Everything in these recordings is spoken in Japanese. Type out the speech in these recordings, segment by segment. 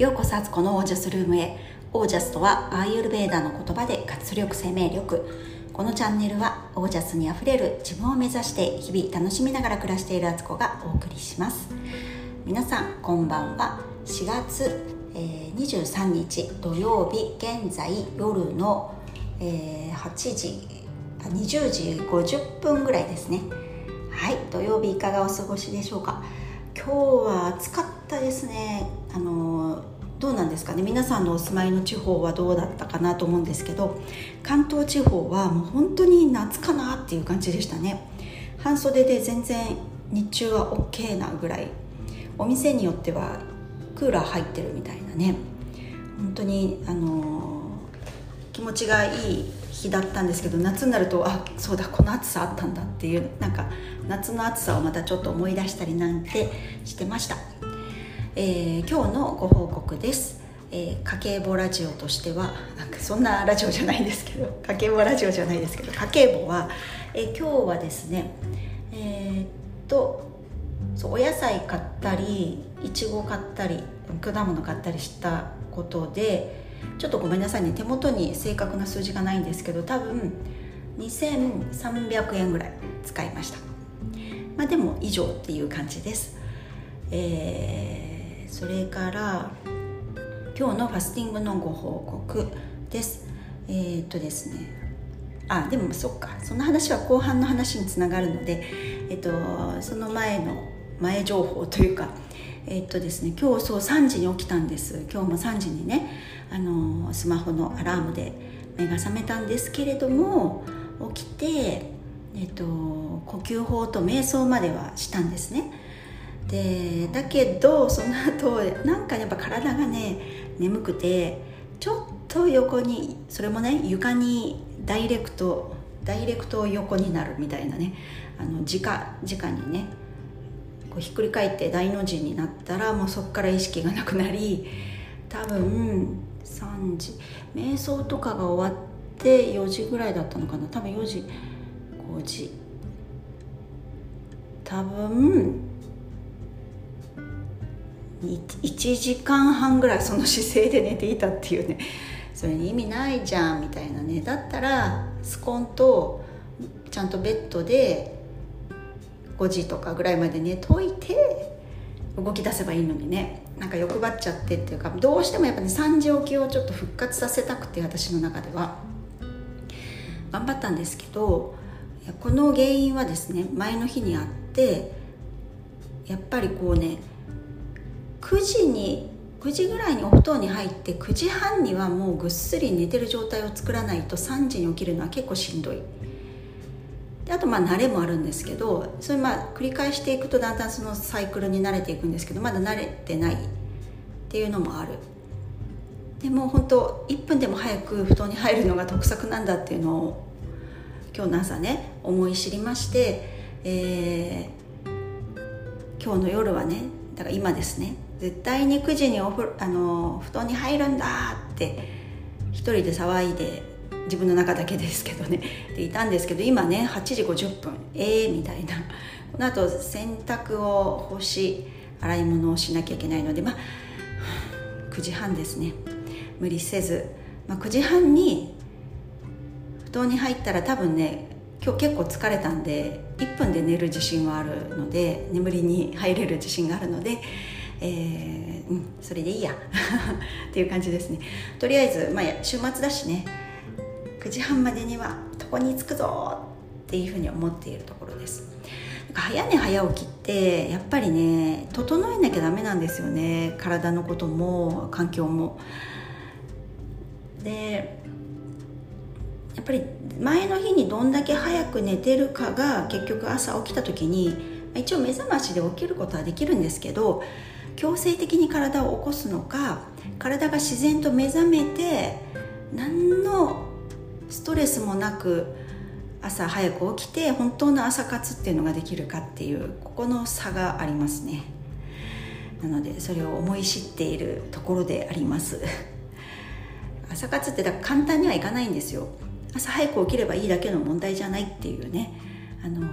ようこそアツコのオージャスルームへ。オージャスとはアーユルベーダの言葉で活力生命力。このチャンネルはオージャスにあふれる自分を目指して日々楽しみながら暮らしているアツコがお送りします。皆さんこんばんは。4月、えー、23日土曜日現在夜の、えー、8時20時50分ぐらいですね。はい土曜日いかがお過ごしでしょうか。今日は暑かったですね。あのどうなんですかね。皆さんのお住まいの地方はどうだったかなと思うんですけど関東地方はもう本当に夏かなっていう感じでしたね。半袖で全然日中は OK なぐらい。お店によってはクーラー入ってるみたいなね。本当にあの気持ちがいい日だったんですけど夏になるとあそうだこの暑さあったんだっていうなんか夏の暑さをまたちょっと思い出したりなんてしてました、えー、今日のご報告です、えー、家計簿ラジオとしてはなんかそんなラジオじゃないですけど 家計簿ラジオじゃないですけど家計簿は、えー、今日はですねえー、っとそうお野菜買ったりいちご買ったり果物買ったりしたことでちょっとごめんなさいね手元に正確な数字がないんですけど多分2300円ぐらい使いました。まあでも以上っていう感じです。えー、それから今日のファスティングのご報告です。えー、っとですね。あでもそっか。その話は後半の話につながるので、えっと、その前の前情報というかえっとですね。今日そう3時に起きたんです。今日も3時にねあのスマホのアラームで目が覚めたんですけれども起きて、えっと、呼吸法と瞑想まではしたんですね。でだけどその後なんかやっぱ体がね眠くてちょっと横にそれもね床にダイレクトダイレクト横になるみたいなねあの直直にねこうひっくり返って大の字になったらもうそこから意識がなくなり多分3時瞑想とかが終わって4時ぐらいだったのかな。多分4時5時。多分1時間半ぐらいその姿勢で寝ていたっていうね。それに意味ないじゃんみたいなね。だったらスコンとちゃんとベッドで5時とかぐらいまで寝といて動き出せばいいのにね。なんか欲張っちゃってっていうかどうしてもやっぱね3時起きをちょっと復活させたくて私の中では。頑張ったんですけどこの原因はですね前の日にあってやっぱりこうね9時に9時ぐらいにお布団に入って9時半にはもうぐっすり寝てる状態を作らないと3時に起きるのは結構しんどい。であとまあ慣れもあるんですけどそれまあ繰り返していくとだんだんそのサイクルに慣れていくんですけどまだ慣れてないっていうのもある。でも本当1分でも早く布団に入るのが得策なんだっていうのを今日の朝ね思い知りまして、えー、今日の夜はねだから今ですね絶対に9時におふあの布団に入るんだって一人で騒いで自分の中だけですけどね。でいたんですけど今ね8時50分ええー、みたいな。このあと洗濯を干し洗い物をしなきゃいけないのでまあ9時半ですね。無理せず、まあ、9時半に布団に入ったら多分ね今日結構疲れたんで1分で寝る自信はあるので眠りに入れる自信があるので、えー、うん、それでいいや。っていう感じですね。とりあえず、まあ、週末だしね。9時半までには床に着くぞ。っていうふうに思っているところです。早寝早起きってやっぱりね整えなきゃダメなんですよね。体のことも環境も。でやっぱり前の日にどんだけ早く寝てるかが結局朝起きた時に一応目覚ましで起きることはできるんですけど強制的に体を起こすのか体が自然と目覚めて何のストレスもなく朝早く起きて本当の朝活っていうのができるかっていうここの差がありますね。なのでそれを思い知っているところであります。朝活ってだから簡単にはいかないんですよ。朝早く起きればいいだけの問題じゃないっていうね。あの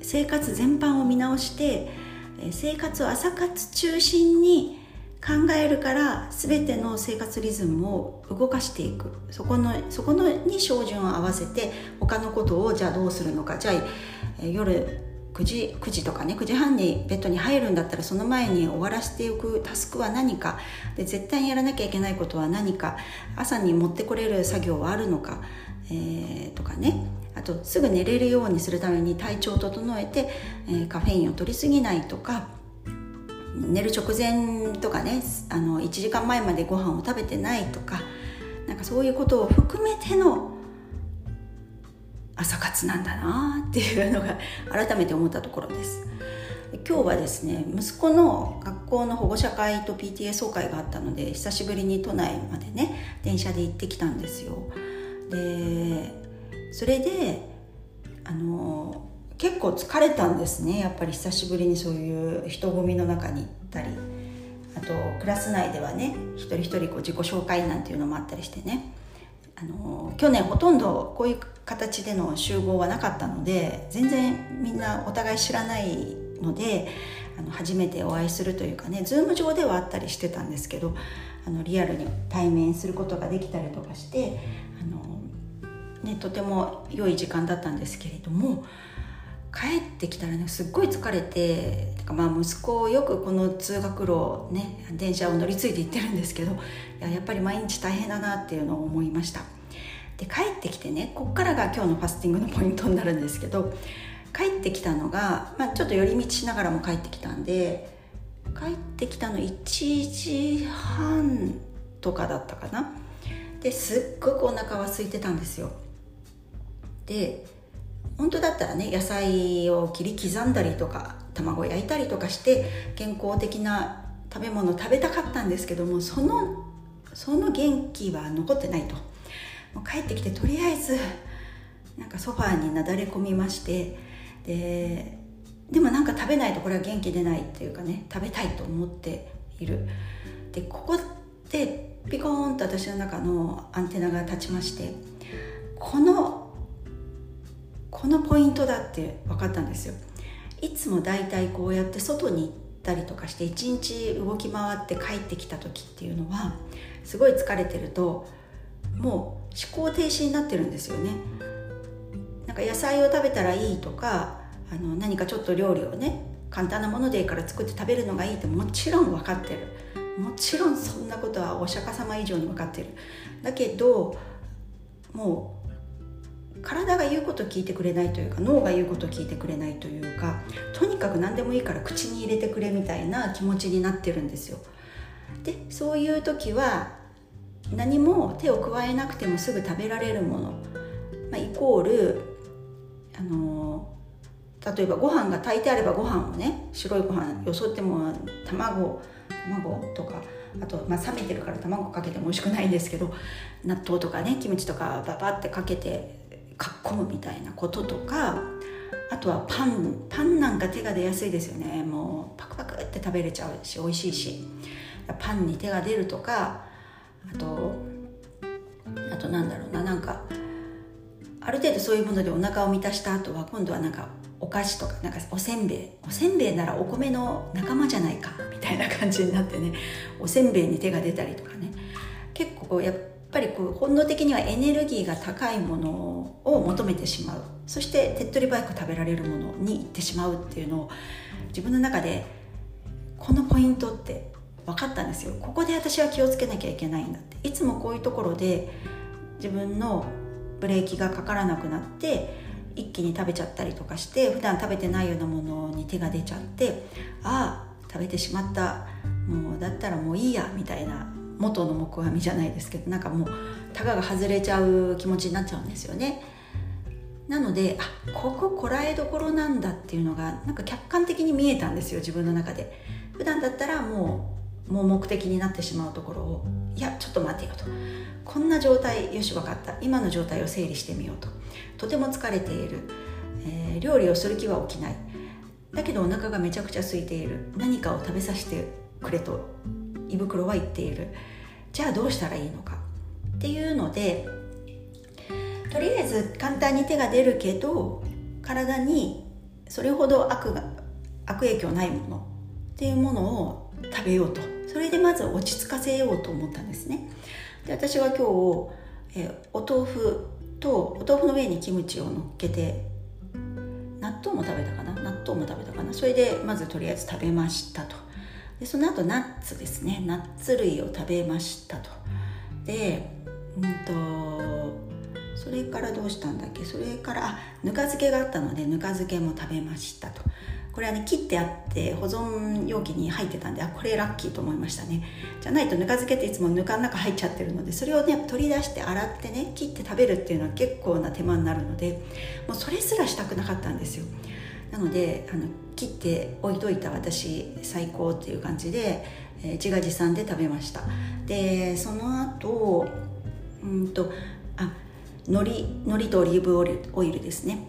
生活全般を見直して生活を朝活中心に考えるから全ての生活リズムを動かしていく。そこのそこのに照準を合わせて他のことをじゃあどうするのか。じゃあ夜9時 ,9 時とかね9時半にベッドに入るんだったらその前に終わらせておく。タスクは何か。で絶対にやらなきゃいけないことは何か。朝に持ってこれる作業はあるのか、えー、とかね。あとすぐ寝れるようにするために体調を整えて、えー、カフェインを取りすぎないとか寝る直前とかねあの1時間前までご飯を食べてないとかなんかそういうことを含めての朝活なんだなっていうのが改めて思ったところです。今日はですね息子の学校の保護者会と PTA 総会があったので久しぶりに都内までね電車で行ってきたんですよ。でそれであの結構疲れたんですね。やっぱり久しぶりにそういう人混みの中に行ったり。あとクラス内ではね一人一人こう自己紹介なんていうのもあったりしてね。あの去年ほとんどこういう形での集合はなかったので全然みんなお互い知らないのであの初めてお会いするというかねズーム上ではあったりしてたんですけどあのリアルに対面することができたりとかしてあの、ね、とても良い時間だったんですけれども帰ってきたらねすっごい疲れててかまあ息子をよくこの通学路ね電車を乗り継いで行ってるんですけどいややっぱり毎日大変だなっていうのを思いました。で帰ってきてねこっからが今日のファスティングのポイントになるんですけど帰ってきたのが、まあ、ちょっと寄り道しながらも帰ってきたんで帰ってきたの1時半とかだったかな。ですっごくお腹は空いてたんですよ。で本当だったらね野菜を切り刻んだりとか卵焼いたりとかして健康的な食べ物を食べたかったんですけどもそのその元気は残ってないと。もう帰ってきてとりあえずなんかソファーになだれ込みましてででもなんか食べないとこれは元気出ないっていうかね食べたいと思っている。でここでピコーンと私の中のアンテナが立ちましてこのこのポイントだって分かったんですよ。いつもだいたいこうやって外に行ったりとかして一日動き回って帰ってきた時っていうのはすごい疲れてるともう思考停止になってるんですよね。なんか野菜を食べたらいいとかあの何かちょっと料理をね簡単なものでいいから作って食べるのがいいってもちろん分かってる。もちろんそんなことはお釈迦様以上に分かってる。だけどもう体が言うこと聞いてくれないというか脳が言うこと聞いてくれないというかとにかく何でもいいから口に入れてくれみたいな気持ちになってるんですよ。でそういう時は何も手を加えなくてもすぐ食べられるもの、まあ、イコールあの例えばご飯が炊いてあればご飯をね白いご飯よそっても卵卵とかあと、まあ、冷めてるから卵かけても美味しくないんですけど納豆とかねキムチとかババってかけてかっこむみたいなこととかあとはパンパンなんか手が出やすいですよね。もうパクパクって食べれちゃうし美味しいし。パンに手が出るとかあとあとなんだろうな。なんかある程度そういうものでお腹を満たした後は今度はなんかお菓子とかなんかおせんべい。おせんべいならお米の仲間じゃないかみたいな感じになってね。おせんべいに手が出たりとかね。結構こうやっぱぱりこう本能的にはエネルギーが高いものを求めてしまう。そして手っ取り早く食べられるものに行ってしまうっていうのを自分の中でこのポイントって分かったんですよ。ここで私は気をつけなきゃいけないんだって。いつもこういうところで自分のブレーキがかからなくなって一気に食べちゃったりとかして普段食べてないようなものに手が出ちゃってああ食べてしまった。もうだったらもういいやみたいな元の木阿弥じゃないですけどなんかもうタガが外れちゃう気持ちになっちゃうんですよね。なのであこここらえどころなんだっていうのがなんか客観的に見えたんですよ自分の中で。普段だったらもう盲目的になってしまうところをいやちょっと待てよと。こんな状態よし分かった。今の状態を整理してみようと。とても疲れている、えー、料理をする気は起きない。だけどお腹がめちゃくちゃ空いている。何かを食べさせてくれと。胃袋は言っている。じゃあどうしたらいいのかっていうのでとりあえず簡単に手が出るけど体にそれほど悪が悪影響ないものっていうものを食べようと。それでまず落ち着かせようと思ったんですね。で私は今日、え、お豆腐とお豆腐の上にキムチを乗っけて納豆も食べたかな？納豆も食べたかな？それでまずとりあえず食べましたと。でその後ナッツですね。ナッツ類を食べましたと。でうんとそれからどうしたんだっけ？それからあぬか漬けがあったのでぬか漬けも食べましたと。これはね切ってあって保存容器に入ってたんであこれラッキーと思いましたね。じゃないとぬか漬けっていつもぬかの中入っちゃってるのでそれをね取り出して洗ってね切って食べるっていうのは結構な手間になるのでもうそれすらしたくなかったんですよ。なのであの切って置いといた私最高っていう感じで、えー、自画自賛で食べました。でその後うんとあ海苔海苔とオリーブオイルですね。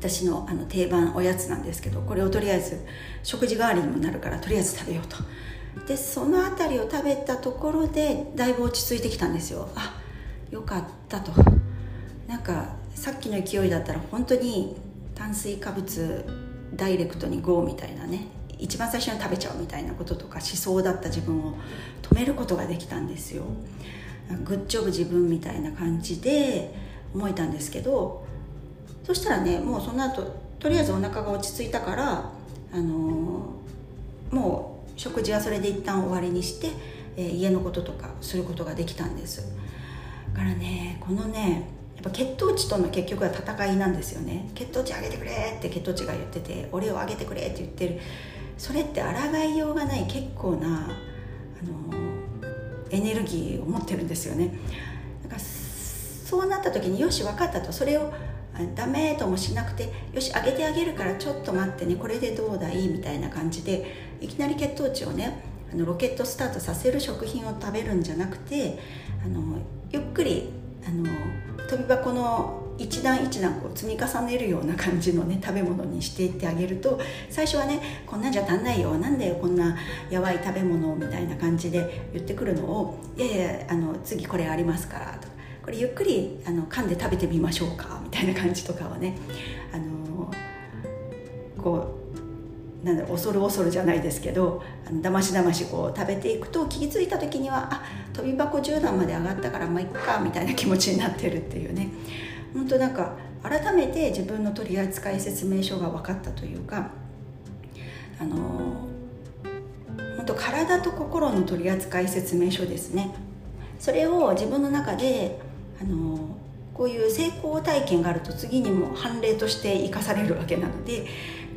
私のあの定番おやつなんですけどこれをとりあえず食事代わりにもなるからとりあえず食べようと。でその辺りを食べたところでだいぶ落ち着いてきたんですよ。あよかったと。なんかさっきの勢いだったら本当に炭水化物ダイレクトに GO みたいなね一番最初に食べちゃうみたいなこととかしそうだった自分を止めることができたんですよ。グッジョブ自分みたいな感じで思えたんですけどそしたらねもうその後とりあえずお腹が落ち着いたからあのー、もう食事はそれで一旦終わりにして、えー、家のこととかすることができたんです。だからねこのねぱ血糖値との結局は戦いなんですよね。血糖値上げてくれって血糖値が言ってて俺を上げてくれって言ってる。それって抗いようがない結構なあのエネルギーを持ってるんですよね。だからそうなった時によし分かったと。それをダメともしなくてよし上げてあげるからちょっと待ってね。これでどうだいみたいな感じでいきなり血糖値をねあのロケットスタートさせる食品を食べるんじゃなくてあのゆっくりあの飛び箱の一段一段こう積み重ねるような感じのね食べ物にしていってあげると最初はねこんなんじゃ足んないよなんでこんなやばい食べ物みたいな感じで言ってくるのをいやいやあの次これありますからとかこれゆっくりあの噛んで食べてみましょうかみたいな感じとかはねあのこうなんだ恐る恐るじゃないですけどあのだましだましこう食べていくと気づいた時にはあ飛び箱10段まで上がったからまあいっかみたいな気持ちになってるっていうね。本当なんか改めて自分の取扱説明書が分かったというかあの本当体と心の取扱説明書ですね。それを自分の中であのこういう成功体験があると次にも判例として生かされるわけなので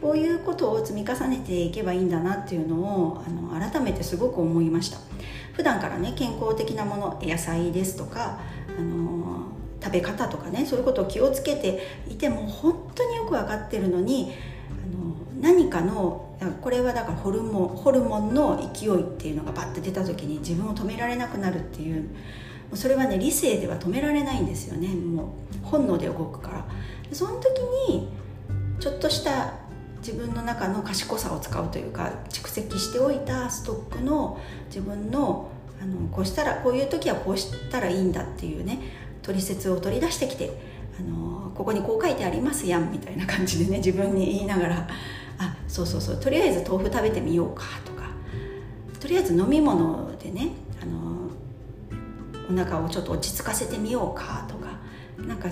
こういうことを積み重ねていけばいいんだなっていうのをあの改めてすごく思いました。普段からね健康的なもの野菜ですとかあの食べ方とかねそういうことを気をつけていても本当によく分かってるのにあの何かのこれはだからホルモンホルモンの勢いっていうのがバッて出た時に自分を止められなくなるっていうそれはね理性では止められないんですよね。もう本能で動くから。その時にちょっとした自分の中の賢さを使うというか蓄積しておいたストックの自分のあのこうしたらこういう時はこうしたらいいんだっていうね取説を取り出してきてあのここにこう書いてありますやんみたいな感じでね 自分に言いながらあそうそうそうとりあえず豆腐食べてみようかとかとりあえず飲み物でねあのお腹をちょっと落ち着かせてみようかとかなんか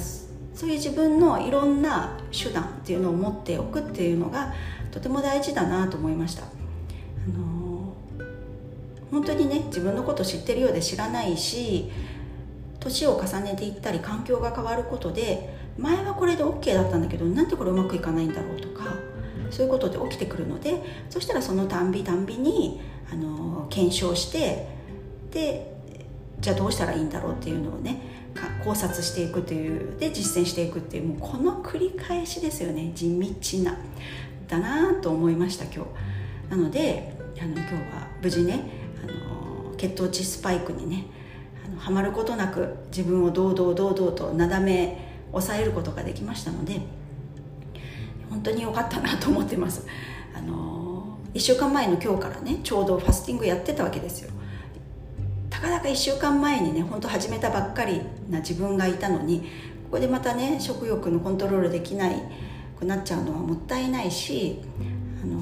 そういう自分のいろんな手段っていうのを持っておくっていうのがとても大事だなと思いました。あの本当にね自分のこと知ってるようで知らないし年を重ねていったり環境が変わることで前はこれで OK だったんだけどなんでこれうまくいかないんだろうとかそういうことで起きてくるのでそしたらそのたんびたんびにあの検証してでじゃあどうしたらいいんだろうっていうのをね考察していくというで実践していくっていうもうこの繰り返しですよね。地道な。だなと思いました今日。なのであの今日は無事ねあの血糖値スパイクにねあのはまることなく自分を堂々堂々となだめ抑えることができましたので本当に良かったなと思ってます。あの1週間前の今日からねちょうどファスティングやってたわけですよ。たかだか1週間前にね本当始めたばっかりな自分がいたのにここでまたね食欲のコントロールできないくなっちゃうのはもったいないしあの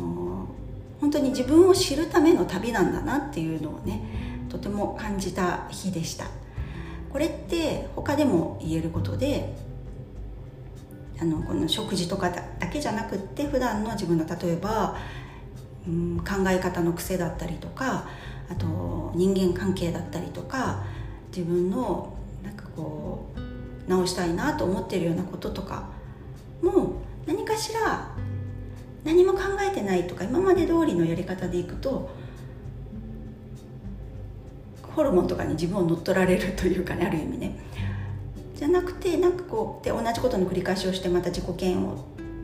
本本当に自分を知るための旅なんだなっていうのをねとても感じた日でした。これって他でも言えることであのこの食事とかだけじゃなくって普段の自分の例えば、うん、考え方の癖だったりとかあと人間関係だったりとか自分のなんかこう直したいなと思ってるようなこととかも何かしら何も考えてないとか今まで通りのやり方でいくとホルモンとかに自分を乗っ取られるというかねある意味ね。じゃなくてなんかこうで同じことの繰り返しをしてまた自己嫌悪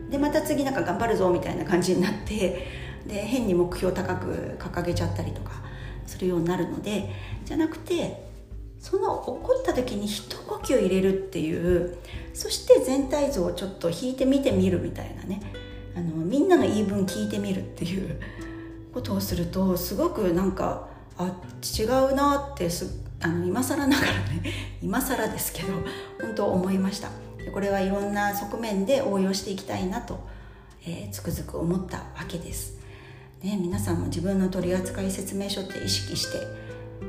でまた次なんか頑張るぞみたいな感じになってで変に目標高く掲げちゃったりとか。するようになるのでじゃなくてその起こった時に一呼吸入れるっていうそして全体像をちょっと引いてみてみるみたいなねあのみんなの言い分聞いてみるっていう ことをするとすごくなんかあ違うなってすあの今更ながらね 今更ですけど本当思いました。これはいろんな側面で応用していきたいなと、えー、つくづく思ったわけです、ね、皆さんも自分の取扱説明書って意識して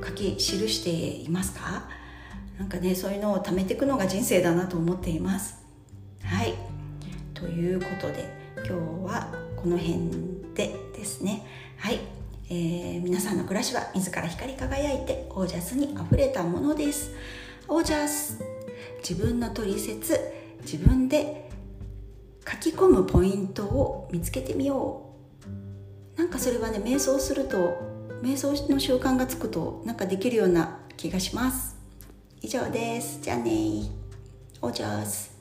書き記していますか？なんかねそういうのを貯めていくのが人生だなと思っています。はい。ということで今日はこの辺でですね。はい。えー、皆さんの暮らしは自ら光り輝いてオージャスにあふれたものです。オージャス自分の取説自分で書き込むポイントを見つけてみよう。なんかそれはね瞑想すると瞑想の習慣がつくとなんかできるような気がします。以上です。じゃあねオージャス